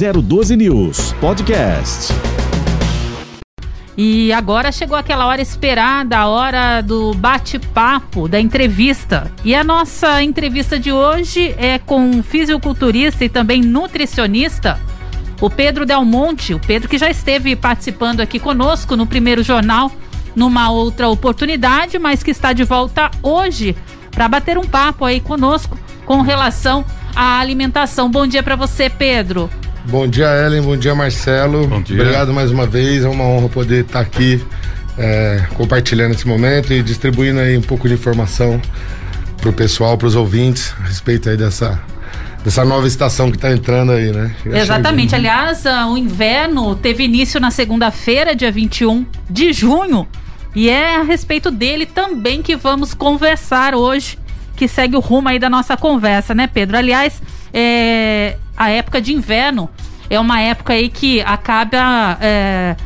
012 News Podcast. E agora chegou aquela hora esperada, a hora do bate-papo, da entrevista. E a nossa entrevista de hoje é com um fisiculturista e também nutricionista, o Pedro Del Monte. O Pedro que já esteve participando aqui conosco no primeiro jornal, numa outra oportunidade, mas que está de volta hoje para bater um papo aí conosco com relação à alimentação. Bom dia para você, Pedro. Bom dia, Ellen. Bom dia, Marcelo. Bom dia. Obrigado mais uma vez. É uma honra poder estar aqui é, compartilhando esse momento e distribuindo aí um pouco de informação para o pessoal, para os ouvintes, a respeito aí dessa dessa nova estação que está entrando aí, né? Exatamente. Aliás, uh, o inverno teve início na segunda-feira, dia 21 de junho, e é a respeito dele também que vamos conversar hoje, que segue o rumo aí da nossa conversa, né, Pedro? Aliás, é, a época de inverno é uma época aí que acaba é,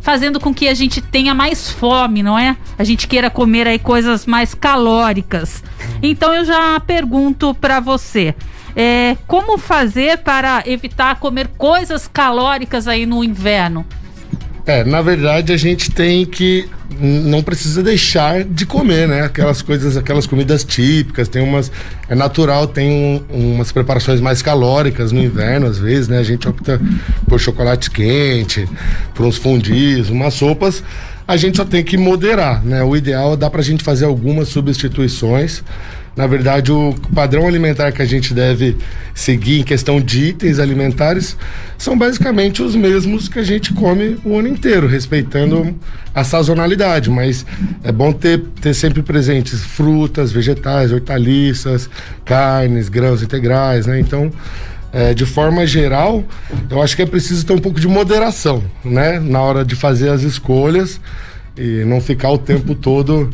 fazendo com que a gente tenha mais fome, não é? A gente queira comer aí coisas mais calóricas. Então eu já pergunto para você. É, como fazer para evitar comer coisas calóricas aí no inverno? É, na verdade a gente tem que não precisa deixar de comer, né? Aquelas coisas, aquelas comidas típicas, tem umas é natural, tem um, umas preparações mais calóricas no inverno às vezes, né? A gente opta por chocolate quente, por uns fundis, umas sopas. A gente só tem que moderar, né? O ideal é dá pra gente fazer algumas substituições na verdade, o padrão alimentar que a gente deve seguir em questão de itens alimentares são basicamente os mesmos que a gente come o ano inteiro, respeitando a sazonalidade. Mas é bom ter, ter sempre presentes frutas, vegetais, hortaliças, carnes, grãos integrais, né? Então, é, de forma geral, eu acho que é preciso ter um pouco de moderação, né? Na hora de fazer as escolhas e não ficar o tempo todo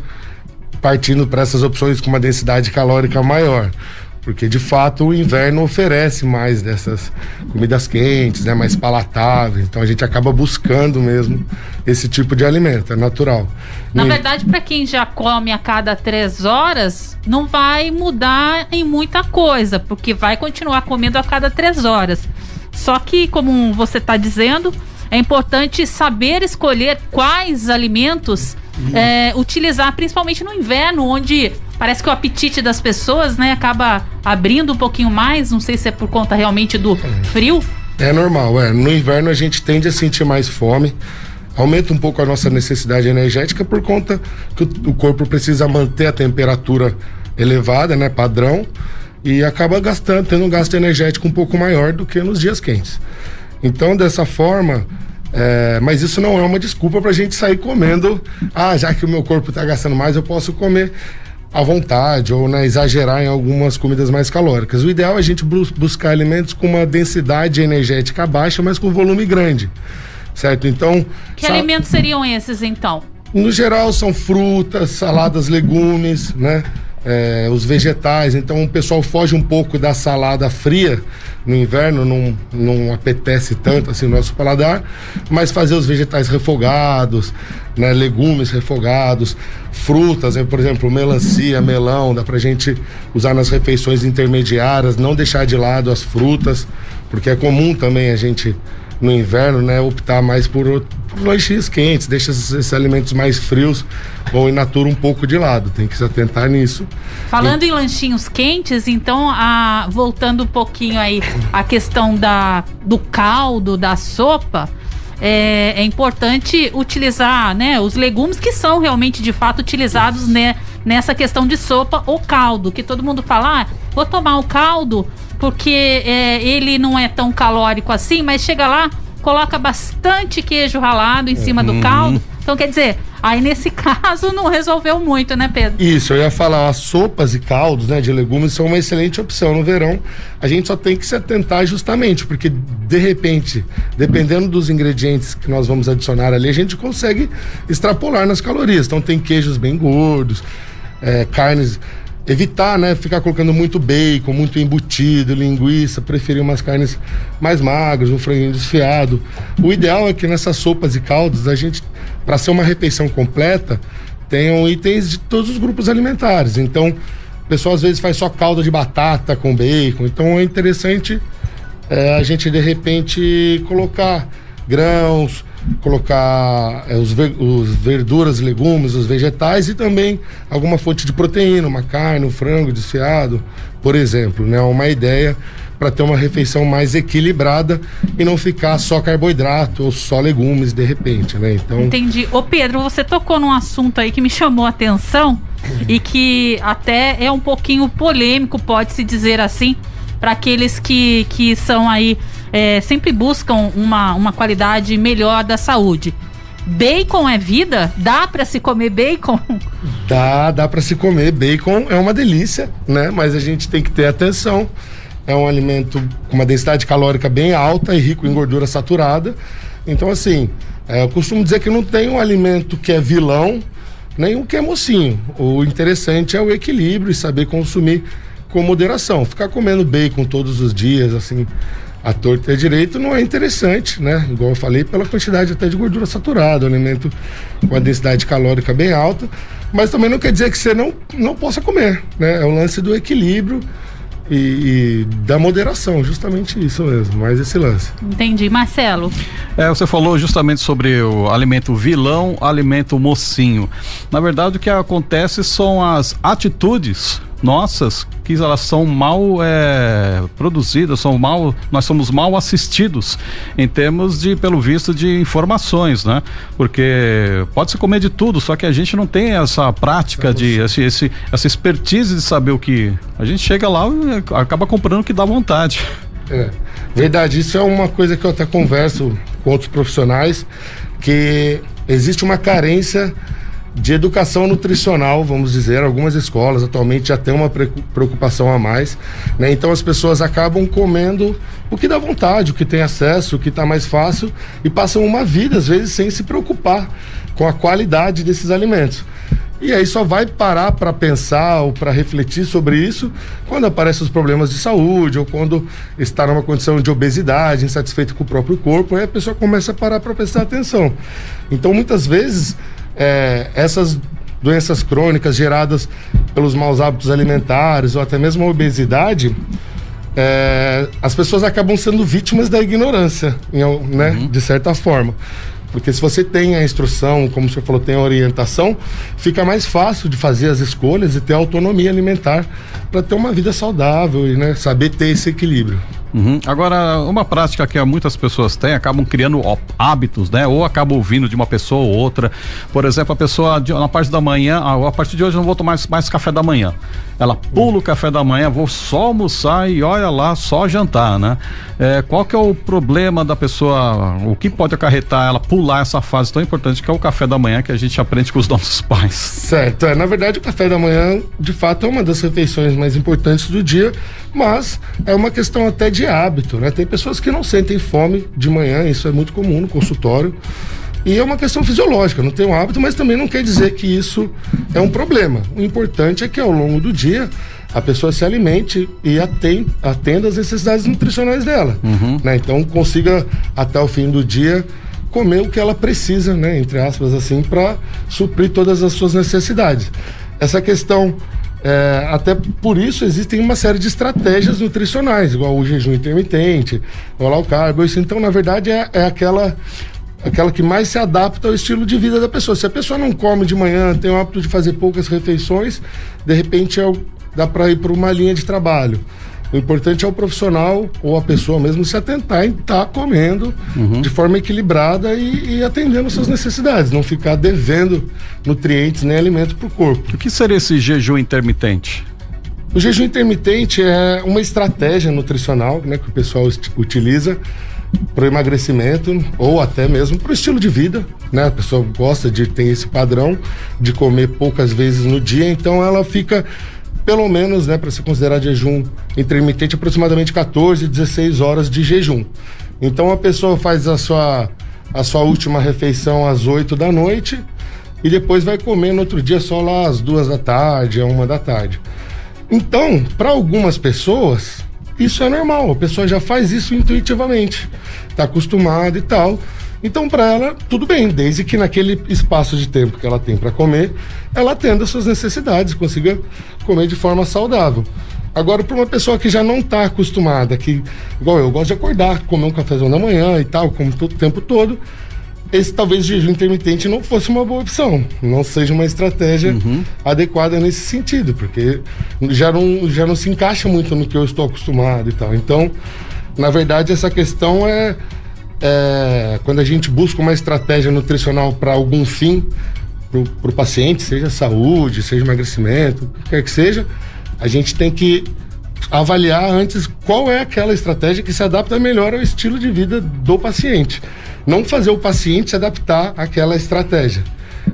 partindo para essas opções com uma densidade calórica maior. Porque de fato o inverno oferece mais dessas comidas quentes, né, mais palatáveis. Então a gente acaba buscando mesmo esse tipo de alimento, é natural. Na no... verdade, para quem já come a cada três horas, não vai mudar em muita coisa, porque vai continuar comendo a cada três horas. Só que, como você está dizendo, é importante saber escolher quais alimentos é, utilizar, principalmente no inverno, onde parece que o apetite das pessoas, né, acaba abrindo um pouquinho mais. Não sei se é por conta realmente do frio. É normal, é. No inverno a gente tende a sentir mais fome. Aumenta um pouco a nossa necessidade energética por conta que o, corpo precisa manter a temperatura elevada, né, padrão, e acaba gastando, tendo um gasto energético um pouco maior do que nos dias quentes. Então, dessa forma, é, mas isso não é uma desculpa para a gente sair comendo. Ah, já que o meu corpo está gastando mais, eu posso comer à vontade ou né, exagerar em algumas comidas mais calóricas. O ideal é a gente buscar alimentos com uma densidade energética baixa, mas com volume grande. Certo? Então. Que alimentos seriam esses então? No geral, são frutas, saladas, legumes, né? É, os vegetais. Então o pessoal foge um pouco da salada fria no inverno, não, não apetece tanto assim o nosso paladar, mas fazer os vegetais refogados, né, legumes refogados, frutas, né, por exemplo, melancia, melão, dá pra gente usar nas refeições intermediárias, não deixar de lado as frutas, porque é comum também a gente no inverno, né, optar mais por, por lanchinhos quentes, deixa esses, esses, alimentos mais frios ou in natura um pouco de lado, tem que se atentar nisso. Falando e... em lanchinhos quentes, então, a, voltando um pouquinho aí a questão da, do caldo, da sopa, é, é, importante utilizar né, os legumes que são realmente de fato utilizados né, nessa questão de sopa ou caldo, que todo mundo fala, ah, vou tomar o caldo porque é, ele não é tão calórico assim, mas chega lá, coloca bastante queijo ralado em cima do uhum. caldo. Então, quer dizer, aí nesse caso não resolveu muito, né, Pedro? Isso, eu ia falar, as sopas e caldos, né, de legumes são uma excelente opção no verão. A gente só tem que se atentar justamente, porque de repente, dependendo dos ingredientes que nós vamos adicionar ali, a gente consegue extrapolar nas calorias. Então, tem queijos bem gordos, é, carnes evitar, né, ficar colocando muito bacon, muito embutido, linguiça, preferir umas carnes mais magras, um franguinho desfiado. O ideal é que nessas sopas e caldos a gente, para ser uma refeição completa, tenham itens de todos os grupos alimentares. Então, o pessoal às vezes faz só caldo de batata com bacon. Então é interessante é, a gente de repente colocar grãos, colocar é, os, ver, os verduras, legumes, os vegetais e também alguma fonte de proteína, uma carne, um frango desfiado, por exemplo, né? Uma ideia para ter uma refeição mais equilibrada e não ficar só carboidrato ou só legumes de repente, né? Então Entendi. Ô Pedro, você tocou num assunto aí que me chamou a atenção e que até é um pouquinho polêmico, pode-se dizer assim, para aqueles que, que são aí é, sempre buscam uma, uma qualidade melhor da saúde. Bacon é vida? Dá para se comer bacon? Dá, dá para se comer. Bacon é uma delícia, né? Mas a gente tem que ter atenção. É um alimento com uma densidade calórica bem alta e rico em gordura saturada. Então, assim, é, eu costumo dizer que não tem um alimento que é vilão, nem um que é mocinho. O interessante é o equilíbrio e saber consumir com moderação. Ficar comendo bacon todos os dias, assim, a torta é direito não é interessante, né? Igual eu falei, pela quantidade até de gordura saturada, um alimento com a densidade calórica bem alta, mas também não quer dizer que você não, não possa comer, né? É o lance do equilíbrio e, e, da moderação, justamente isso mesmo, mais esse lance. Entendi. Marcelo? É, você falou justamente sobre o alimento vilão, alimento mocinho. Na verdade, o que acontece são as atitudes nossas que elas são mal é, produzidas, são mal, nós somos mal assistidos em termos de, pelo visto, de informações, né? Porque pode se comer de tudo, só que a gente não tem essa prática de esse, esse, essa expertise de saber o que a gente chega lá e acaba comprando o que dá vontade. É, verdade, isso é uma coisa que eu até converso com outros profissionais que existe uma carência de educação nutricional, vamos dizer, algumas escolas atualmente já têm uma preocupação a mais, né? Então as pessoas acabam comendo o que dá vontade, o que tem acesso, o que está mais fácil e passam uma vida às vezes sem se preocupar com a qualidade desses alimentos. E aí só vai parar para pensar ou para refletir sobre isso quando aparecem os problemas de saúde ou quando está numa condição de obesidade, insatisfeito com o próprio corpo, aí a pessoa começa a parar para prestar atenção. Então muitas vezes é, essas doenças crônicas geradas pelos maus hábitos alimentares ou até mesmo a obesidade, é, as pessoas acabam sendo vítimas da ignorância, né, uhum. de certa forma. Porque se você tem a instrução, como você falou, tem a orientação, fica mais fácil de fazer as escolhas e ter autonomia alimentar para ter uma vida saudável e né, saber ter esse equilíbrio. Uhum. Agora, uma prática que muitas pessoas têm, acabam criando hábitos, né? Ou acabam ouvindo de uma pessoa ou outra. Por exemplo, a pessoa na parte da manhã, ah, a partir de hoje eu não vou tomar mais, café da manhã. Ela pula o café da manhã, vou só almoçar e olha lá, só jantar, né? É, qual que é o problema da pessoa, o que pode acarretar ela pular essa fase tão importante que é o café da manhã que a gente aprende com os nossos pais? Certo, é, na verdade o café da manhã, de fato, é uma das refeições mais importantes do dia, mas é uma questão até de hábito, né? Tem pessoas que não sentem fome de manhã, isso é muito comum no consultório. E é uma questão fisiológica, não tem um hábito, mas também não quer dizer que isso é um problema. O importante é que ao longo do dia a pessoa se alimente e atenda, atenda as necessidades nutricionais dela. Uhum. Né? Então consiga até o fim do dia comer o que ela precisa, né? Entre aspas, assim, para suprir todas as suas necessidades. Essa questão é, até por isso existem uma série de estratégias nutricionais, igual o jejum intermitente, o low carb. Isso, então, na verdade, é, é aquela aquela que mais se adapta ao estilo de vida da pessoa. Se a pessoa não come de manhã, tem o hábito de fazer poucas refeições, de repente é, dá para ir para uma linha de trabalho. O importante é o profissional ou a pessoa mesmo se atentar em estar tá comendo uhum. de forma equilibrada e, e, atendendo suas necessidades, não ficar devendo nutrientes nem alimento para o corpo. O que seria esse jejum intermitente? O jejum intermitente é uma estratégia nutricional né, que o pessoal utiliza para o emagrecimento ou até mesmo para o estilo de vida, né? A pessoa gosta de ter esse padrão de comer poucas vezes no dia, então ela fica pelo menos, né, para se considerar jejum intermitente, aproximadamente 14, 16 horas de jejum. Então a pessoa faz a sua, a sua última refeição às 8 da noite e depois vai comer no outro dia só lá às duas da tarde, a uma da tarde. Então, para algumas pessoas, isso é normal, a pessoa já faz isso intuitivamente, está acostumada e tal. Então, para ela, tudo bem, desde que naquele espaço de tempo que ela tem para comer, ela atenda suas necessidades, consiga comer de forma saudável. Agora, para uma pessoa que já não está acostumada, que, igual eu, gosto de acordar, comer um cafezão da manhã e tal, como todo, o tempo todo, esse talvez jejum intermitente não fosse uma boa opção, não seja uma estratégia uhum. adequada nesse sentido, porque já não, já não se encaixa muito no que eu estou acostumado e tal. Então, na verdade, essa questão é, é quando a gente busca uma estratégia nutricional para algum fim para o paciente, seja saúde, seja emagrecimento, o que quer que seja, a gente tem que avaliar antes qual é aquela estratégia que se adapta melhor ao estilo de vida do paciente. Não fazer o paciente se adaptar àquela estratégia.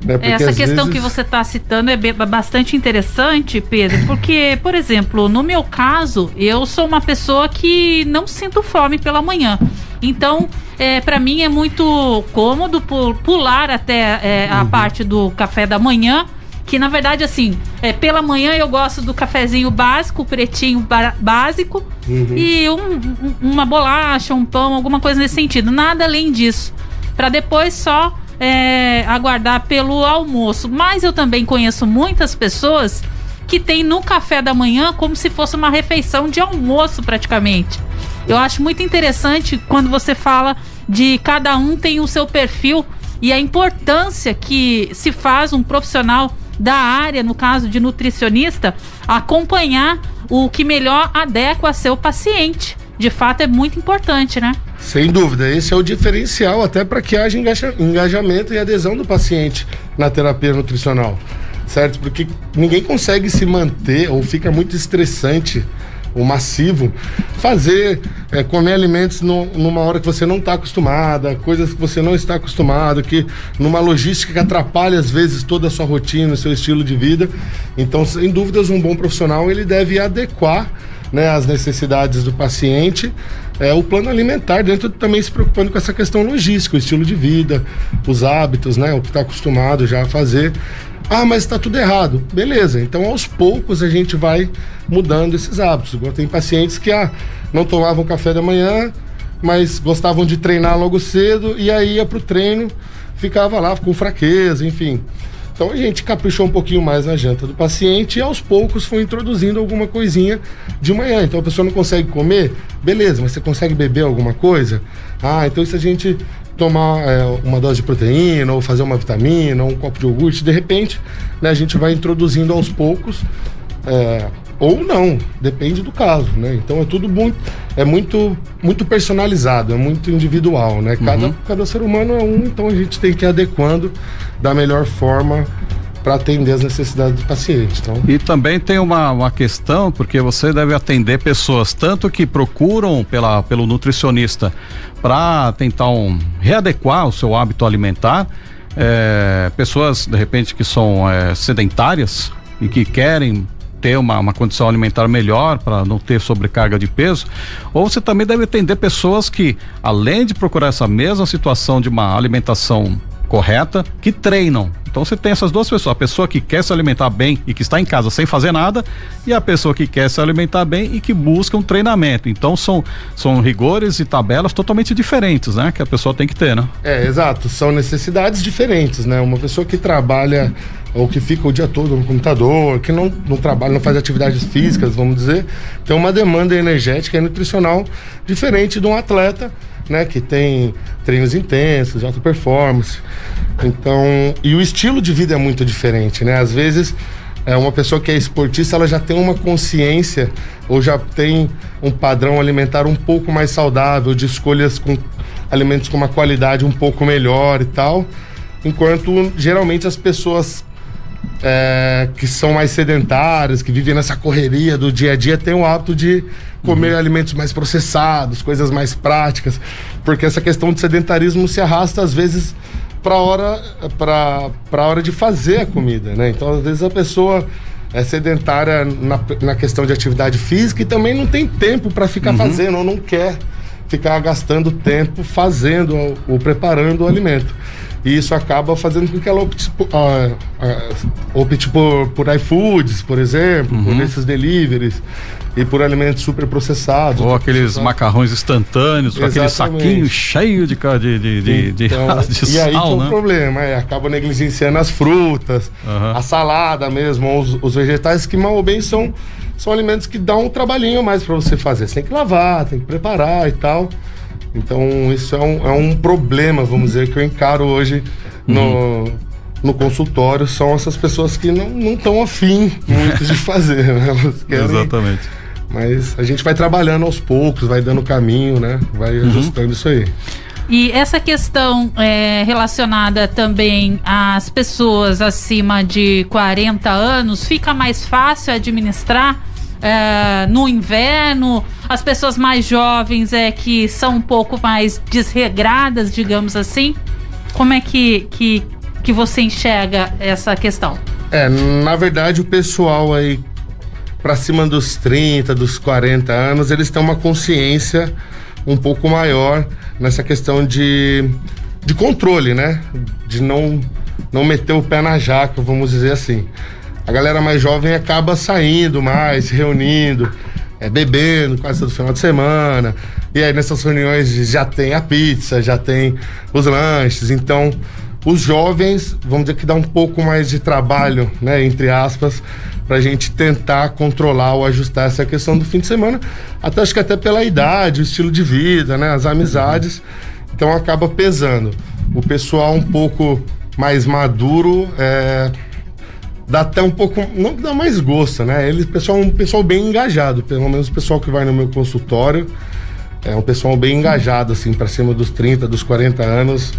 Né? Essa questão vezes... que você está citando é bastante interessante, Pedro, porque, por exemplo, no meu caso, eu sou uma pessoa que não sinto fome pela manhã. Então, é, para mim é muito cômodo pular até é, a uhum. parte do café da manhã que na verdade assim é, pela manhã eu gosto do cafezinho básico pretinho básico uhum. e um, um, uma bolacha um pão alguma coisa nesse sentido nada além disso para depois só é, aguardar pelo almoço mas eu também conheço muitas pessoas que tem no café da manhã como se fosse uma refeição de almoço praticamente eu acho muito interessante quando você fala de cada um tem o seu perfil e a importância que se faz um profissional da área, no caso de nutricionista, acompanhar o que melhor adequa a seu paciente. De fato, é muito importante, né? Sem dúvida, esse é o diferencial até para que haja engajamento e adesão do paciente na terapia nutricional, certo? Porque ninguém consegue se manter ou fica muito estressante o massivo, fazer, é, comer alimentos no, numa hora que você não está acostumada, coisas que você não está acostumado, que numa logística que atrapalha às vezes toda a sua rotina, seu estilo de vida. Então, sem dúvidas, um bom profissional ele deve adequar né, as necessidades do paciente, é, o plano alimentar, dentro também se preocupando com essa questão logística, o estilo de vida, os hábitos, né, o que está acostumado já a fazer. Ah, mas está tudo errado. Beleza, então aos poucos a gente vai mudando esses hábitos. Igual tem pacientes que ah, não tomavam café da manhã, mas gostavam de treinar logo cedo e aí ia para o treino, ficava lá com fraqueza, enfim. Então a gente caprichou um pouquinho mais na janta do paciente e aos poucos foi introduzindo alguma coisinha de manhã. Então a pessoa não consegue comer, beleza, mas você consegue beber alguma coisa? Ah, então se a gente tomar é, uma dose de proteína, ou fazer uma vitamina, ou um copo de iogurte, de repente, né, a gente vai introduzindo aos poucos. É, ou não, depende do caso, né? Então é tudo muito, é muito, muito personalizado, é muito individual, né? Cada, uhum. cada ser humano é um, então a gente tem que ir adequando da melhor forma para atender as necessidades do paciente. Então. E também tem uma, uma questão, porque você deve atender pessoas tanto que procuram pela, pelo nutricionista para tentar um, readequar o seu hábito alimentar, é, pessoas de repente que são é, sedentárias e que querem ter uma, uma condição alimentar melhor para não ter sobrecarga de peso, ou você também deve atender pessoas que, além de procurar essa mesma situação de uma alimentação correta, que treinam. Então você tem essas duas pessoas, a pessoa que quer se alimentar bem e que está em casa sem fazer nada, e a pessoa que quer se alimentar bem e que busca um treinamento. Então são, são rigores e tabelas totalmente diferentes, né? Que a pessoa tem que ter, né? É, exato. São necessidades diferentes, né? Uma pessoa que trabalha ou que fica o dia todo no computador, que não, não trabalha, não faz atividades físicas, vamos dizer, tem uma demanda energética e nutricional diferente de um atleta né, que tem treinos intensos, alta performance. Então, e o estilo de vida é muito diferente, né? Às vezes, é uma pessoa que é esportista, ela já tem uma consciência ou já tem um padrão alimentar um pouco mais saudável, de escolhas com alimentos com uma qualidade um pouco melhor e tal. Enquanto geralmente as pessoas é, que são mais sedentárias, que vivem nessa correria do dia a dia, têm o hábito de comer uhum. alimentos mais processados, coisas mais práticas, porque essa questão de sedentarismo se arrasta às vezes para hora para para hora de fazer a comida, né? Então às vezes a pessoa é sedentária na, na questão de atividade física e também não tem tempo para ficar uhum. fazendo ou não quer ficar gastando tempo fazendo ou, ou preparando o alimento. E isso acaba fazendo com que ela opte, uh, uh, opte por, por iFoods, por exemplo, uhum. por esses deliveries e por alimentos super processados. Ou aqueles macarrões instantâneos, com aquele saquinho cheio de, de, de, de, então, de, de E aí sal, tem né? um problema, é, acaba negligenciando as frutas, uhum. a salada mesmo, os, os vegetais que mal ou bem são são alimentos que dão um trabalhinho mais para você fazer. Você tem que lavar, tem que preparar e tal. Então, isso é um, é um problema, vamos dizer, que eu encaro hoje no, uhum. no consultório. São essas pessoas que não estão afim muito de fazer, né? Elas querem, Exatamente. Mas a gente vai trabalhando aos poucos, vai dando caminho, né? Vai uhum. ajustando isso aí. E essa questão é, relacionada também às pessoas acima de 40 anos, fica mais fácil administrar é, no inverno? As pessoas mais jovens é que são um pouco mais desregradas, digamos assim? Como é que, que, que você enxerga essa questão? É, na verdade, o pessoal aí para cima dos 30, dos 40 anos, eles têm uma consciência um pouco maior nessa questão de, de controle, né? De não, não meter o pé na jaca, vamos dizer assim. A galera mais jovem acaba saindo mais, se reunindo, é, bebendo quase todo final de semana. E aí nessas reuniões já tem a pizza, já tem os lanches. Então, os jovens, vamos dizer que dá um pouco mais de trabalho, né? Entre aspas, para a gente tentar controlar ou ajustar essa questão do fim de semana, até acho que até pela idade, o estilo de vida, né, as amizades, então acaba pesando. O pessoal um pouco mais maduro é, dá até um pouco, não dá mais gosto, né? Ele pessoal um pessoal bem engajado, pelo menos o pessoal que vai no meu consultório é um pessoal bem engajado assim, para cima dos 30, dos 40 anos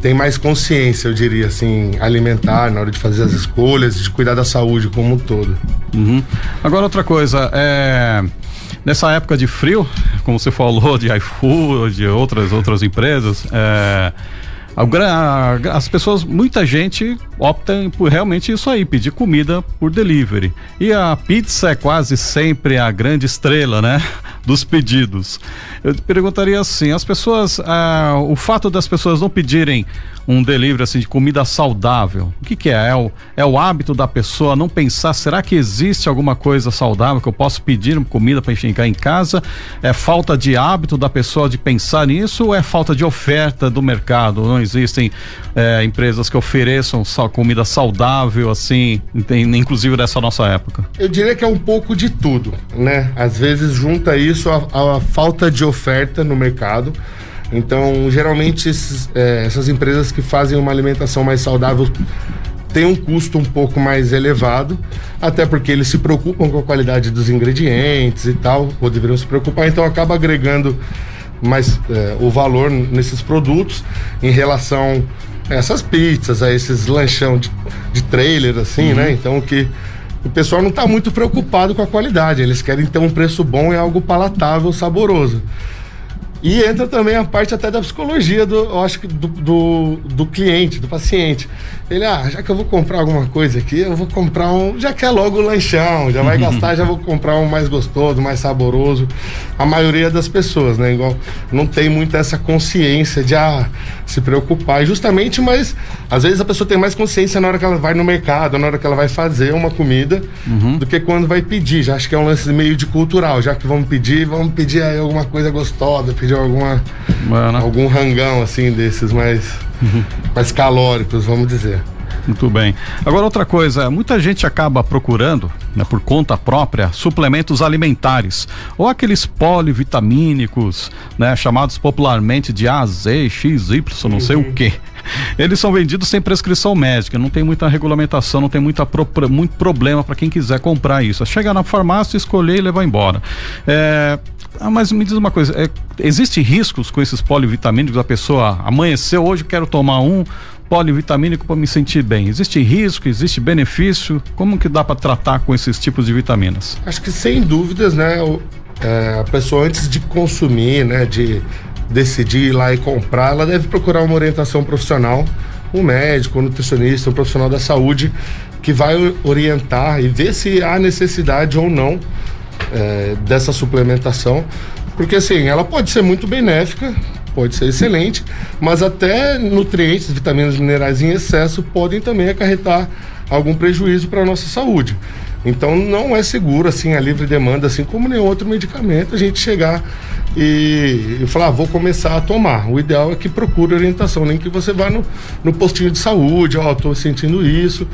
tem mais consciência, eu diria assim, alimentar na hora de fazer as escolhas, de cuidar da saúde como um todo. Uhum. Agora outra coisa, é nessa época de frio, como você falou de iFood, de outras outras empresas, é, as pessoas, muita gente opta por realmente isso aí, pedir comida por delivery. E a pizza é quase sempre a grande estrela, né? Dos pedidos. Eu perguntaria assim: as pessoas, ah, o fato das pessoas não pedirem um delivery assim de comida saudável, o que, que é? É o, é o hábito da pessoa não pensar, será que existe alguma coisa saudável que eu posso pedir comida para enxergar em casa? É falta de hábito da pessoa de pensar nisso ou é falta de oferta do mercado? Não existem é, empresas que ofereçam só comida saudável, assim, inclusive nessa nossa época? Eu diria que é um pouco de tudo, né? Às vezes junta isso a falta de oferta no mercado. Então, geralmente, esses, é, essas empresas que fazem uma alimentação mais saudável têm um custo um pouco mais elevado, até porque eles se preocupam com a qualidade dos ingredientes e tal, ou deveriam se preocupar, então acaba agregando mais é, o valor nesses produtos em relação a essas pizzas, a esses lanchão de, de trailer, assim, uhum. né? Então que o pessoal não está muito preocupado com a qualidade, eles querem ter um preço bom e algo palatável, saboroso. E entra também a parte até da psicologia do, eu acho que do, do, do, cliente, do paciente. Ele, ah, já que eu vou comprar alguma coisa aqui, eu vou comprar um, já quer logo o lanchão, já vai gastar, já vou comprar um mais gostoso, mais saboroso. A maioria das pessoas, né? Igual, não tem muito essa consciência de ah, se preocupar. Justamente, mas às vezes a pessoa tem mais consciência na hora que ela vai no mercado, na hora que ela vai fazer uma comida, uhum. do que quando vai pedir. Já acho que é um lance meio de cultural, já que vamos pedir, vamos pedir aí alguma coisa gostosa, pedir alguma, Mano. algum rangão assim desses mais, uhum. mais calóricos, vamos dizer. Muito bem. Agora outra coisa, muita gente acaba procurando, né, por conta própria, suplementos alimentares ou aqueles polivitamínicos, né, chamados popularmente de A, Z, X, Y, não uhum. sei o uhum. que. Eles são vendidos sem prescrição médica, não tem muita regulamentação, não tem muita pro, muito problema para quem quiser comprar isso. É chegar na farmácia, escolher e levar embora. É, ah, mas me diz uma coisa, é, existe riscos com esses polivitamínicos? A pessoa amanheceu hoje, quero tomar um polivitamínico para me sentir bem. Existe risco, existe benefício? Como que dá para tratar com esses tipos de vitaminas? Acho que sem dúvidas, né? O, é, a pessoa antes de consumir, né, de decidir ir lá e comprar, ela deve procurar uma orientação profissional, um médico, um nutricionista, um profissional da saúde que vai orientar e ver se há necessidade ou não é, dessa suplementação, porque assim, ela pode ser muito benéfica, pode ser excelente, mas até nutrientes, vitaminas minerais em excesso podem também acarretar algum prejuízo para a nossa saúde. Então não é seguro assim a livre demanda, assim como nenhum outro medicamento, a gente chegar e, e falar, ah, vou começar a tomar. O ideal é que procure orientação, nem que você vá no, no postinho de saúde, ó, oh, tô sentindo isso,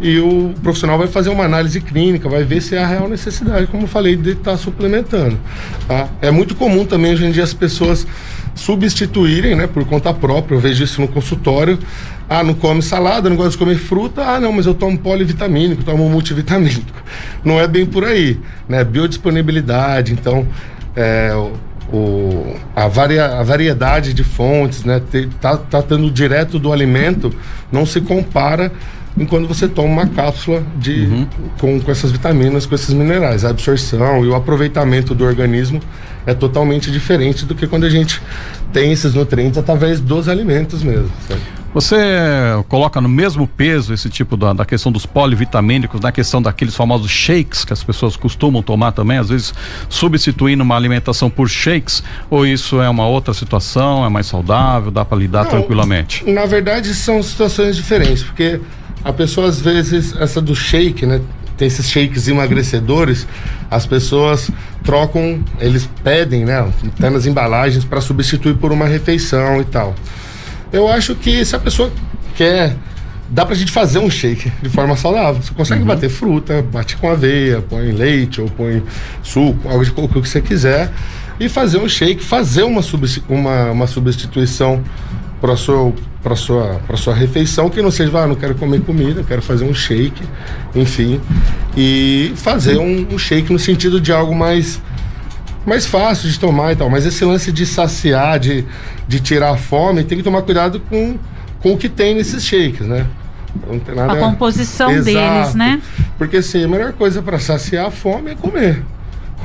e o profissional vai fazer uma análise clínica, vai ver se é a real necessidade, como eu falei, de estar tá suplementando. Tá? É muito comum também hoje em dia as pessoas substituírem, né, por conta própria, eu vejo isso no consultório, ah, não come salada, não gosta de comer fruta. Ah, não, mas eu tomo polivitamínico, tomo multivitamínico. Não é bem por aí, né? Biodisponibilidade, então, é, o, a, varia, a variedade de fontes, né? Tá, tá direto do alimento, não se compara enquanto você toma uma cápsula de, uhum. com, com essas vitaminas, com esses minerais. A absorção e o aproveitamento do organismo é totalmente diferente do que quando a gente tem esses nutrientes através dos alimentos mesmo. Sabe? Você coloca no mesmo peso esse tipo da, da, questão dos polivitamínicos, na questão daqueles famosos shakes que as pessoas costumam tomar também, às vezes substituindo uma alimentação por shakes, ou isso é uma outra situação, é mais saudável, dá para lidar Não, tranquilamente? Na verdade, são situações diferentes, porque a pessoa às vezes, essa do shake, né? Tem esses shakes emagrecedores, as pessoas trocam, eles pedem, né? Até nas embalagens para substituir por uma refeição e tal. Eu acho que se a pessoa quer dá pra gente fazer um shake de forma saudável. Você consegue uhum. bater fruta, bate com aveia, põe leite ou põe suco, algo de coco que você quiser e fazer um shake, fazer uma, uma, uma substituição para sua para sua para sua refeição que não seja, ah, não quero comer comida, quero fazer um shake, enfim, e fazer um, um shake no sentido de algo mais mais fácil de tomar e tal. Mas esse lance de saciar, de, de tirar a fome, tem que tomar cuidado com, com o que tem nesses shakes, né? Não tem nada... A composição Exato. deles, né? Porque assim, a melhor coisa para saciar a fome é comer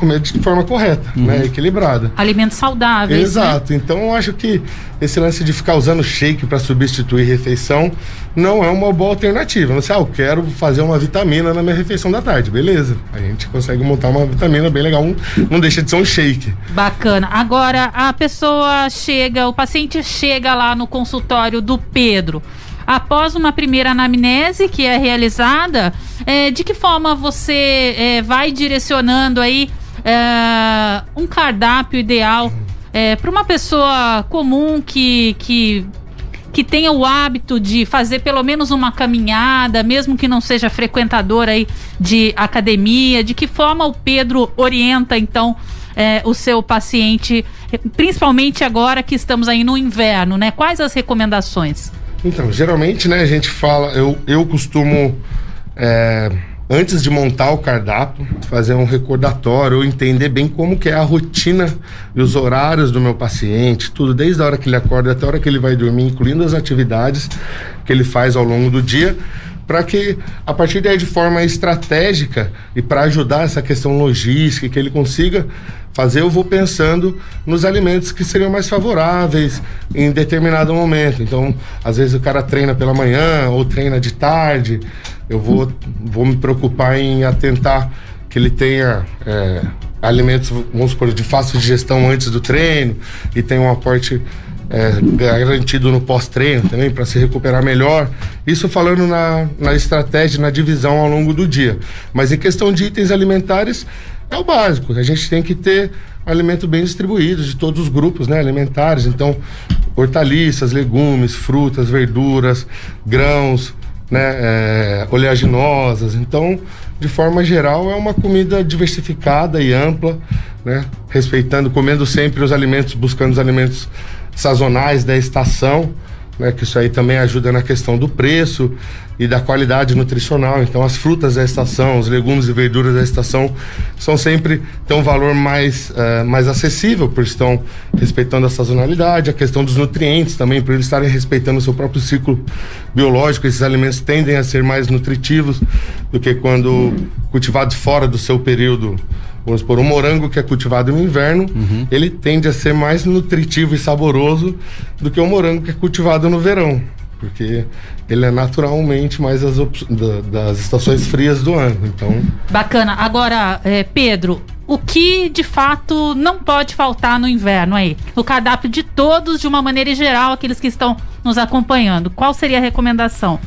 comer de forma correta, uhum. né? Equilibrada. Alimentos saudáveis. Né? Exato. Né? Então eu acho que esse lance de ficar usando shake para substituir refeição não é uma boa alternativa. Não sei, ah, eu quero fazer uma vitamina na minha refeição da tarde. Beleza. A gente consegue montar uma vitamina bem legal. não deixa de ser um shake. Bacana. Agora, a pessoa chega, o paciente chega lá no consultório do Pedro. Após uma primeira anamnese que é realizada, é, de que forma você é, vai direcionando aí é, um cardápio ideal é, para uma pessoa comum que, que que tenha o hábito de fazer pelo menos uma caminhada, mesmo que não seja frequentador aí de academia, de que forma o Pedro orienta então é, o seu paciente, principalmente agora que estamos aí no inverno, né? Quais as recomendações? Então, geralmente, né, a gente fala, eu, eu costumo é, antes de montar o cardápio, fazer um recordatório, entender bem como que é a rotina e os horários do meu paciente, tudo desde a hora que ele acorda até a hora que ele vai dormir, incluindo as atividades que ele faz ao longo do dia, para que a partir daí de forma estratégica e para ajudar essa questão logística que ele consiga fazer, eu vou pensando nos alimentos que seriam mais favoráveis em determinado momento. Então, às vezes o cara treina pela manhã ou treina de tarde, eu vou, vou me preocupar em atentar que ele tenha é, alimentos, vamos supor, de fácil digestão antes do treino e tenha um aporte é, garantido no pós-treino também para se recuperar melhor. Isso falando na, na estratégia, na divisão ao longo do dia. Mas em questão de itens alimentares, é o básico. A gente tem que ter alimento bem distribuído de todos os grupos né, alimentares. Então, hortaliças, legumes, frutas, verduras, grãos, né, é, oleaginosas. Então, de forma geral, é uma comida diversificada e ampla, né, respeitando, comendo sempre os alimentos, buscando os alimentos sazonais da estação né, que isso aí também ajuda na questão do preço e da qualidade nutricional. Então, as frutas da estação, os legumes e verduras da estação são sempre têm um valor mais, uh, mais acessível, por estão respeitando a sazonalidade, a questão dos nutrientes também, por eles estarem respeitando o seu próprio ciclo biológico. Esses alimentos tendem a ser mais nutritivos do que quando cultivados fora do seu período Vamos supor, um morango que é cultivado no inverno, uhum. ele tende a ser mais nutritivo e saboroso do que um morango que é cultivado no verão. Porque ele é naturalmente mais das, da, das estações frias do ano. Então. Bacana. Agora, é, Pedro, o que de fato não pode faltar no inverno aí? No cardápio de todos, de uma maneira geral, aqueles que estão nos acompanhando. Qual seria a recomendação?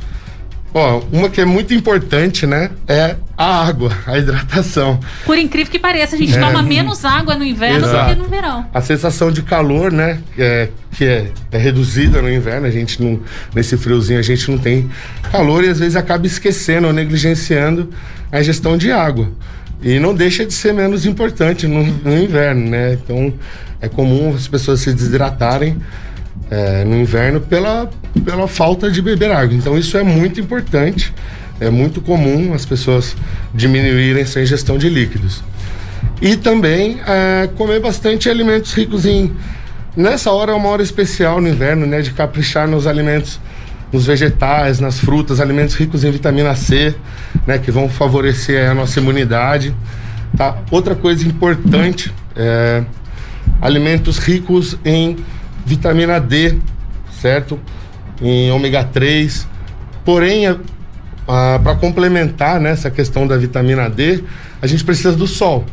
Ó, uma que é muito importante, né? É a água, a hidratação. Por incrível que pareça, a gente É. toma menos água no inverno do Exato. que no verão. A sensação de calor, né? É, que é, é reduzida no inverno, a gente não. Nesse friozinho a gente não tem calor e às vezes acaba esquecendo ou negligenciando a ingestão de água. E não deixa de ser menos importante no, no inverno, né? Então é comum as pessoas se desidratarem é, no inverno pela, pela falta de beber água. Então isso é muito importante. É muito comum as pessoas diminuírem essa ingestão de líquidos. E também é, comer bastante alimentos ricos em. Nessa hora é uma hora especial no inverno, né? De caprichar nos alimentos, nos vegetais, nas frutas, alimentos ricos em vitamina C, né? Que vão favorecer a nossa imunidade. Tá? Outra coisa importante é alimentos ricos em vitamina D, certo? Em ômega 3. Porém, para complementar né, questão da vitamina D, a gente precisa do sol.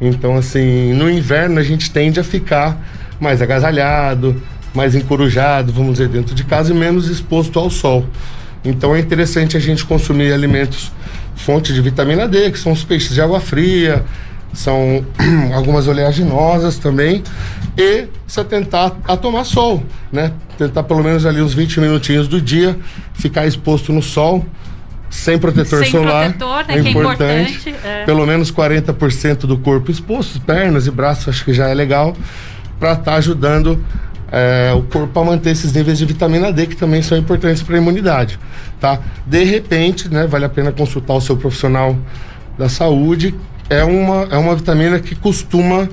Então, assim, no inverno a gente tende a ficar mais agasalhado, mais encorujado, vamos dizer, dentro de casa e menos exposto ao sol. Então é interessante a gente consumir alimentos fonte de vitamina D, que são os peixes de água fria, são algumas oleaginosas também, e se atentar a tomar sol, né? Tentar pelo menos ali uns 20 minutinhos do dia ficar exposto no sol, sem protetor Sem solar. protetor, né, que é importante, é. Pelo menos 40% do corpo exposto, pernas e braços, acho que já é legal, para estar ajudando é, o corpo a manter esses níveis de vitamina D que também são importantes para a imunidade, tá? De repente, né, vale a pena consultar o seu profissional da saúde. É uma, é uma vitamina que costuma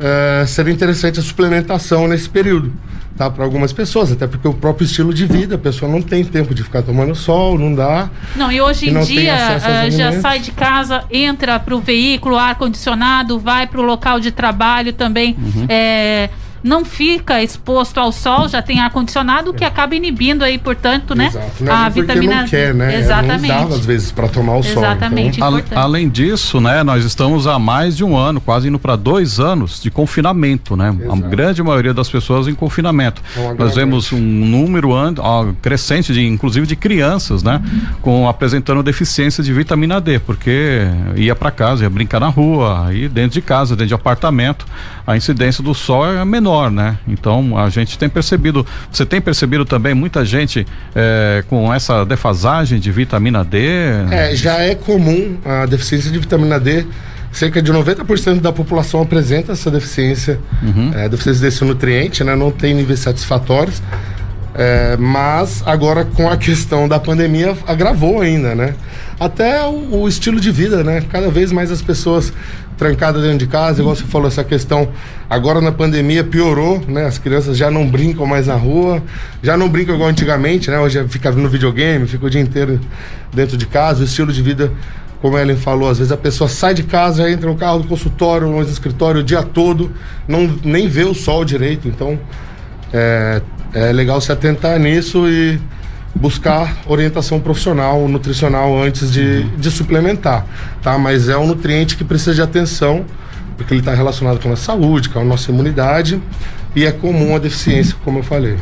é, ser interessante a suplementação nesse período, tá? Para algumas pessoas, até porque o próprio estilo de vida, a pessoa não tem tempo de ficar tomando sol, não dá. Não, e hoje E em dia ah, já alimentos. sai de casa, entra para o veículo, ar-condicionado, vai para o local de trabalho também. Uhum. é, não fica exposto ao sol, já tem ar-condicionado, o que acaba inibindo aí, portanto, né? Exato. Não é nem porque não quer, né? Exatamente. Não dá, às vezes, para tomar o sol. Exatamente. Então, importante. além disso, né, nós estamos há mais de um ano, quase indo para dois anos de confinamento, né? A Exato. grande maioria das pessoas em confinamento. É um nós vemos um número crescente, de, inclusive de crianças, né, com apresentando deficiência de vitamina D, porque ia para casa, ia brincar na rua, aí dentro de casa, dentro de apartamento, a incidência do sol é menor, né? Então a gente tem percebido, você tem percebido também muita gente eh, com essa defasagem de vitamina D? É, já é comum a deficiência de vitamina D. Cerca de 90% da população apresenta essa deficiência, é, deficiência desse nutriente, né? Não tem níveis satisfatórios. É, mas agora com a questão da pandemia agravou ainda, né? Até o, o estilo de vida, né? Cada vez mais as pessoas trancadas dentro de casa, igual você falou, essa questão agora na pandemia piorou, né? As crianças já não brincam mais na rua, já não brincam igual antigamente, né? Hoje fica no videogame, fica o dia inteiro dentro de casa, o estilo de vida como a Ellen falou, às vezes a pessoa sai de casa, entra no carro do consultório, no escritório o dia todo, não nem vê o sol direito. Então, é, é legal se atentar nisso e buscar orientação profissional, nutricional antes de, de suplementar, tá? Mas é um nutriente que precisa de atenção, porque ele está relacionado com a nossa saúde, com a nossa imunidade e é comum a deficiência, como eu falei.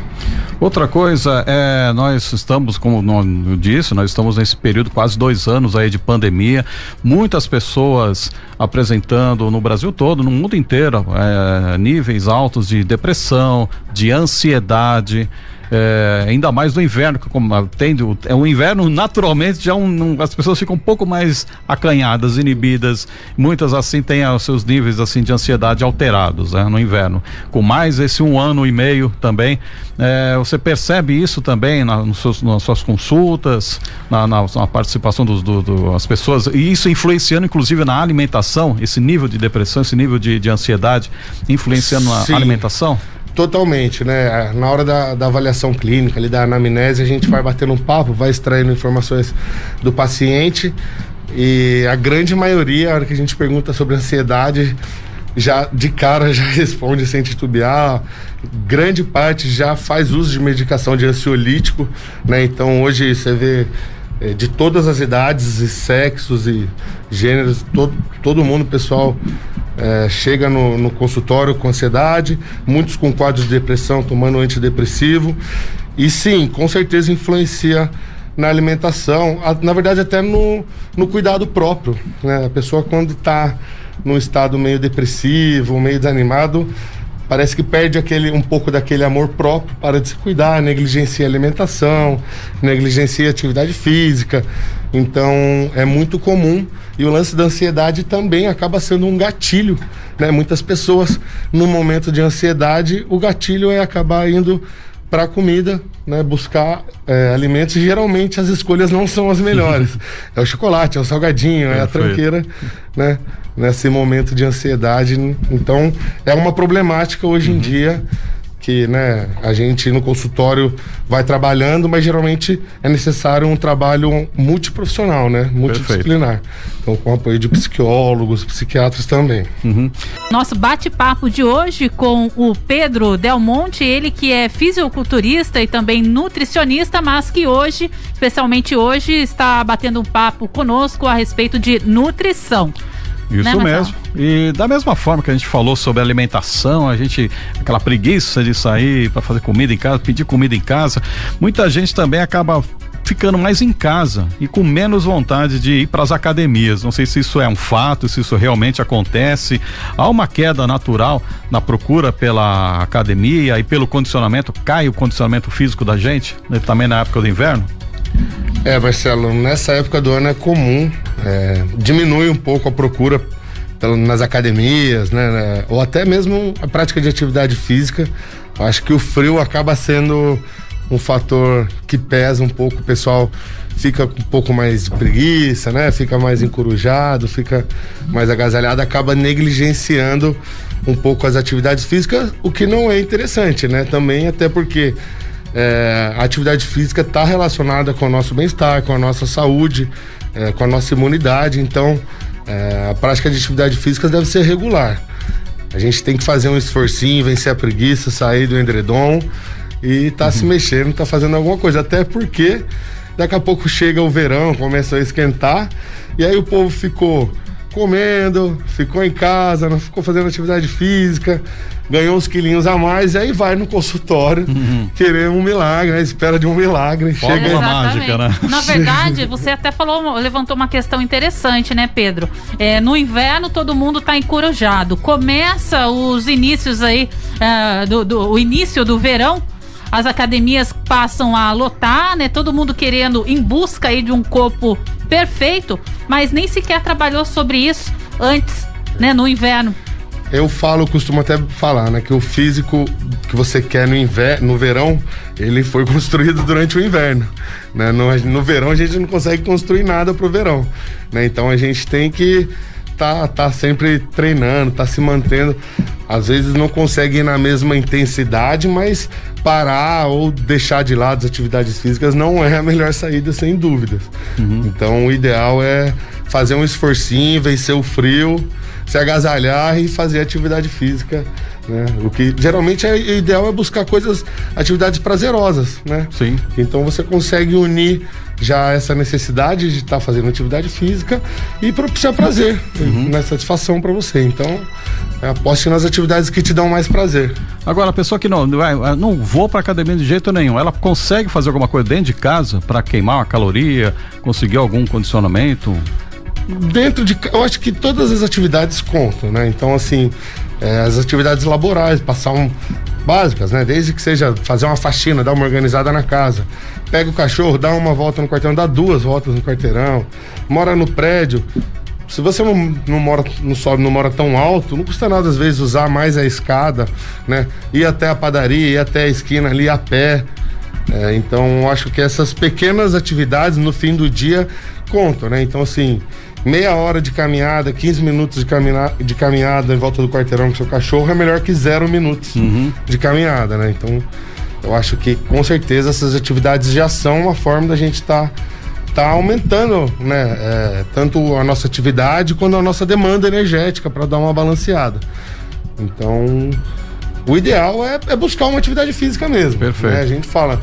Outra coisa é, nós estamos, como eu disse, nós estamos nesse período quase dois anos aí de pandemia, muitas pessoas apresentando no Brasil todo, no mundo inteiro, é, níveis altos de depressão, de ansiedade. É, ainda mais no inverno, como tem do- é um inverno naturalmente já um, um- as pessoas ficam um pouco mais acanhadas, inibidas, muitas assim têm os seus níveis assim de ansiedade alterados, né, no inverno. Com mais esse um ano e meio também, é, você percebe isso também na, seus- nas suas consultas, na, na- na participação dos do, do- as pessoas e isso influenciando inclusive na alimentação, esse nível de depressão, esse nível de, de ansiedade influenciando na Sim. alimentação. Totalmente, né? Na hora da, da avaliação clínica, ali da anamnese, a gente vai batendo um papo, vai extraindo informações do paciente e a grande maioria, a hora que a gente pergunta sobre ansiedade, já de cara já responde sem titubear. Grande parte já faz uso de medicação de ansiolítico, né? Então hoje você vê eh, de todas as idades e sexos e gêneros, todo, todo mundo, pessoal, eh, chega no, no consultório com ansiedade, muitos com quadros de depressão tomando antidepressivo. E sim, com certeza influencia na alimentação, a, na verdade até no, no cuidado próprio. Né? A pessoa quando está num estado meio depressivo, meio desanimado, parece que perde aquele, um pouco daquele amor próprio para de se cuidar, negligencia alimentação, negligencia atividade física. Então é muito comum e o lance da ansiedade também acaba sendo um gatilho, né? Muitas pessoas no momento de ansiedade, o gatilho é acabar indo para a comida, né, buscar é, alimentos. Geralmente as escolhas não são as melhores. é o chocolate, é o salgadinho, é, é a tranqueira, né? Nesse momento de ansiedade. Então é uma problemática hoje uhum. em dia que né, a gente no consultório vai trabalhando, mas geralmente é necessário um trabalho multiprofissional, né? Multidisciplinar. Perfeito. Então, com apoio de psicólogos, psiquiatras também. Uhum. Nosso bate-papo de hoje com o Pedro Del Monte, ele que é fisiculturista e também nutricionista, mas que hoje, especialmente hoje, está batendo um papo conosco a respeito de nutrição. Isso né, mesmo. E da mesma forma que a gente falou sobre alimentação, a gente aquela preguiça de sair para fazer comida em casa, pedir comida em casa, muita gente também acaba ficando mais em casa e com menos vontade de ir para as academias. Não sei se isso é um fato, se isso realmente acontece. Há uma queda natural na procura pela academia e pelo condicionamento. Cai o condicionamento físico da gente, né, também na época do inverno? É, Marcelo, nessa época do ano é comum, é, diminui um pouco a procura nas academias, né, né, ou até mesmo a prática de atividade física. Acho que o frio acaba sendo um fator que pesa um pouco, o pessoal fica um pouco mais preguiça, né? Fica mais encurujado, fica mais agasalhado, acaba negligenciando um pouco as atividades físicas, o que não é interessante, né? Também até porque é, a atividade física está relacionada com o nosso bem-estar, com a nossa saúde, é, com a nossa imunidade. Então, é, a prática de atividade física deve ser regular. A gente tem que fazer um esforcinho, vencer a preguiça, sair do endredom e tá uhum. se mexendo, tá fazendo alguma coisa. Até porque daqui a pouco chega o verão, começa a esquentar, e aí o povo ficou comendo, ficou em casa, não ficou fazendo atividade física, ganhou uns quilinhos a mais e aí vai no consultório uhum. querer um milagre, né? espera de um milagre. chega uma mágica, né? Na verdade, você até falou, levantou uma questão interessante, né, Pedro? É, no inverno todo mundo está encorujado. Começa os inícios aí, uh, do, do, o início do verão, as academias passam a lotar, né? Todo mundo querendo em busca aí de um corpo perfeito, mas nem sequer trabalhou sobre isso antes, né, no inverno. Eu falo, costumo até falar, né, que o físico que você quer no inverno, no verão, ele foi construído durante o inverno, né? No, no verão a gente não consegue construir nada pro verão, né? Então a gente tem que tá, tá sempre treinando, tá se mantendo. Às vezes não consegue ir na mesma intensidade, mas parar ou deixar de lado as atividades físicas não é a melhor saída, sem dúvidas. Uhum. Então o ideal é fazer um esforcinho, vencer o frio, se agasalhar e fazer atividade física. Né? O que geralmente é ideal é buscar coisas, atividades prazerosas, né? Sim. Então você consegue unir já essa necessidade de estar tá fazendo atividade física e propiciar prazer, uhum. né? satisfação para você. Então, é, aposte nas atividades que te dão mais prazer. Agora, a pessoa que não, não vou para academia de jeito nenhum, ela consegue fazer alguma coisa dentro de casa para queimar uma caloria, conseguir algum condicionamento? Dentro de, eu acho que todas as atividades contam, né? Então, assim, é, as atividades laborais, passar um, básicas, né? Desde que seja fazer uma faxina, dar uma organizada na casa. Pega o cachorro, dá uma volta no quarteirão, dá duas voltas no quarteirão. Mora no prédio. Se você não, não mora, não sobe, não mora tão alto, não custa nada às vezes usar mais a escada, né? Ir até a padaria, ir até a esquina ali a pé. É, então, acho que essas pequenas atividades no fim do dia contam, né? Então, assim, meia hora de caminhada, 15 minutos de, camina de caminhada em volta do quarteirão com seu cachorro é melhor que zero minutos uhum. de caminhada, né? Então, eu acho que com certeza essas atividades já são uma forma da gente estar tá, tá aumentando, né? É, tanto a nossa atividade quanto a nossa demanda energética para dar uma balanceada. Então, o ideal é, é, buscar uma atividade física mesmo. Perfeito. Né? A gente fala,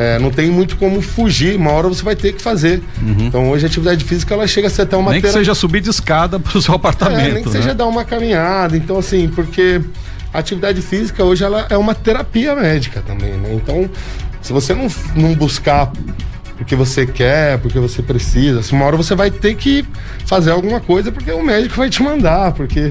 é, não tem muito como fugir, uma hora você vai ter que fazer. Uhum. Então hoje a atividade física ela chega a ser até uma Nem que seja subir de escada para o seu apartamento. É, nem que né? seja dar uma caminhada. Então, assim, porque a atividade física hoje ela é uma terapia médica também, né? Então, se você não, não buscar porque você quer, porque você precisa. Assim, uma hora você vai ter que fazer alguma coisa porque o médico vai te mandar, porque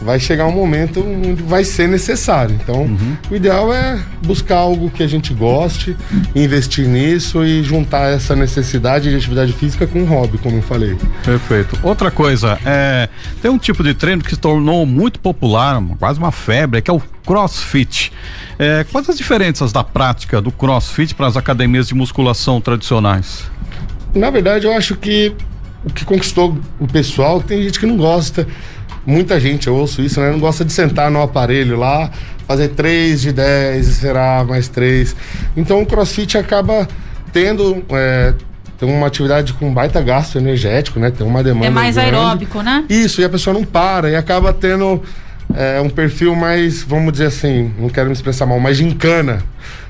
vai chegar um momento onde vai ser necessário. Então, uhum. o ideal é buscar algo que a gente goste, investir nisso e juntar essa necessidade de atividade física com um hobby, como eu falei. Perfeito. Outra coisa, é, tem um tipo de treino que se tornou muito popular, quase uma febre, que é o CrossFit. É, quais as diferenças da prática do CrossFit para as academias de musculação tradicionais? Na verdade, eu acho que o que conquistou o pessoal, tem gente que não gosta muita gente, eu ouço isso, né? Não gosta de sentar no aparelho lá, fazer 3 de 10, será mais 3. Então o crossfit acaba tendo. É, tem uma atividade com baita gasto energético, né? Tem uma demanda. É mais grande. aeróbico, né? Isso, e a pessoa não para e acaba tendo é, um perfil mais, vamos dizer assim, não quero me expressar mal, mais gincana.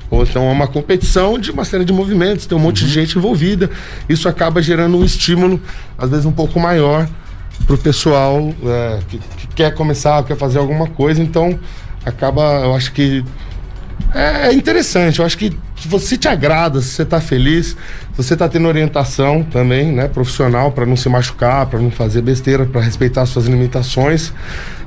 Ou então é uma competição de uma série de movimentos, tem um monte uhum. de gente envolvida. Isso acaba gerando um estímulo, às vezes um pouco maior para o pessoal é, que, que, quer começar, quer fazer alguma coisa, então acaba, eu acho que é, é interessante, eu acho que se você te agrada, se você está feliz, você está tendo orientação também, né, profissional, para não se machucar, para não fazer besteira, para respeitar suas limitações,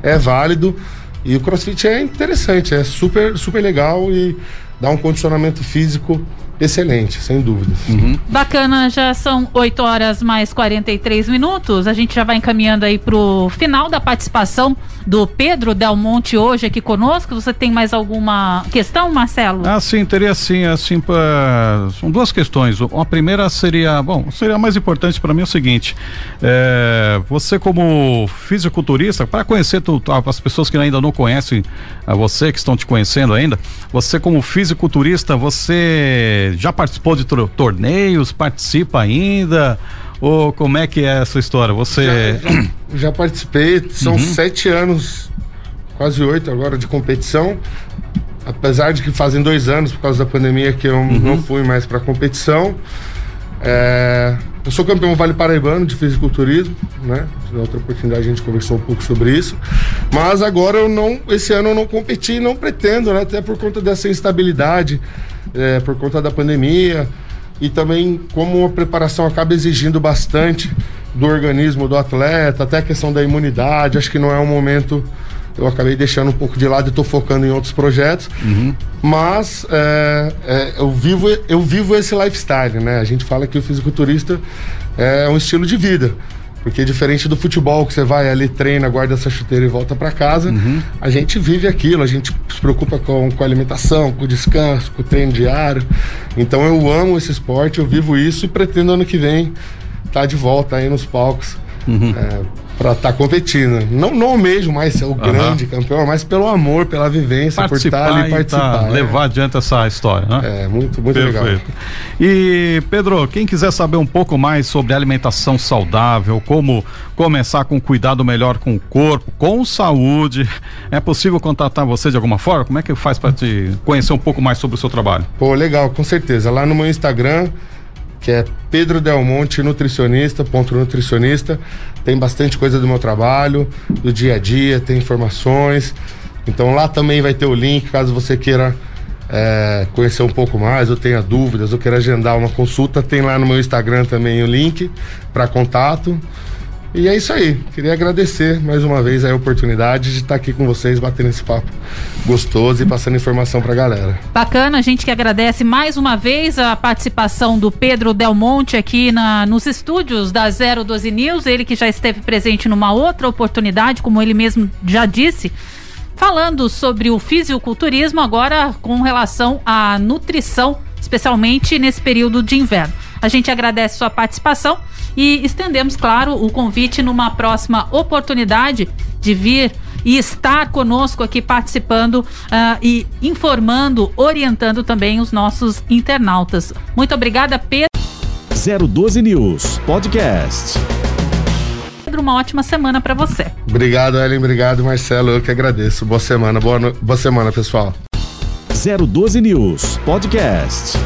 é válido. E o CrossFit é interessante, é super, super legal e dá um condicionamento físico excelente, sem dúvida. Uhum. Bacana, já são 8 horas mais 43 minutos. A gente já vai encaminhando aí pro final da participação do Pedro Del Monte hoje aqui conosco. Você tem mais alguma questão, Marcelo? Ah, sim, teria sim, assim, pra... são duas questões. A primeira seria, bom, seria mais importante para mim é o seguinte: é, você como fisiculturista, para conhecer tu, as pessoas que ainda não conhecem a você, que estão te conhecendo ainda, você como fisiculturista, você já participou de torneios, participa ainda? Ou como é que é essa história? Você. Já, já, já participei, são uhum. sete anos, quase oito agora de competição. Apesar de que fazem dois anos, por causa da pandemia, que eu uhum. não fui mais para competição. É, eu sou campeão Vale Paraibano de fisiculturismo, né? Na outra oportunidade a gente conversou um pouco sobre isso. Mas agora eu não, esse ano eu não competi não pretendo, né? Até por conta dessa instabilidade, é, por conta da pandemia e também como a preparação acaba exigindo bastante do organismo do atleta, até a questão da imunidade, acho que não é um momento. Eu acabei deixando um pouco de lado e estou focando em outros projetos. Uhum. Mas é, é, eu, vivo, eu vivo esse lifestyle, né? A gente fala que o fisiculturista é um estilo de vida. Porque diferente do futebol, que você vai ali, treina, guarda essa chuteira e volta para casa, uhum. a gente vive aquilo, a gente se preocupa com, com a alimentação, com o descanso, com o treino diário. Então eu amo esse esporte, eu vivo isso e pretendo ano que vem estar tá de volta aí nos palcos. Uhum. É, para estar tá competindo. Não, não mesmo mais ser o grande campeão, mas pelo amor, pela vivência, participar por estar ali e participar. Tá, é. Levar adiante essa história, né? É, muito, muito Perfeito. legal. E, Pedro, quem quiser saber um pouco mais sobre alimentação saudável, como começar com cuidado melhor com o corpo, com saúde, é possível contatar você de alguma forma? Como é que faz para te conhecer um pouco mais sobre o seu trabalho? Pô, legal, com certeza. Lá no meu Instagram, que é Pedro Del Monte Nutricionista, ponto nutricionista. Tem bastante coisa do meu trabalho, do dia a dia, tem informações. Então lá também vai ter o link, caso você queira é, conhecer um pouco mais, ou tenha dúvidas, ou queira agendar uma consulta, tem lá no meu Instagram também o link para contato. E é isso aí. Queria agradecer mais uma vez a oportunidade de estar aqui com vocês, batendo esse papo gostoso e passando informação para a galera. Bacana, a gente que agradece mais uma vez a participação do Pedro Del Monte aqui na, nos estúdios da 012 News, ele que já esteve presente numa outra oportunidade, como ele mesmo já disse, falando sobre o fisiculturismo, agora com relação à nutrição, especialmente nesse período de inverno. A gente agradece sua participação e estendemos, claro, o convite numa próxima oportunidade de vir e estar conosco aqui participando uh, e informando, orientando também os nossos internautas. Muito obrigada, Pedro. 012 News Podcast. Pedro, uma ótima semana para você. Obrigado, Ellen. Obrigado, Marcelo. Eu que agradeço. Boa semana. Boa, no... Boa semana, pessoal. 012 News Podcast.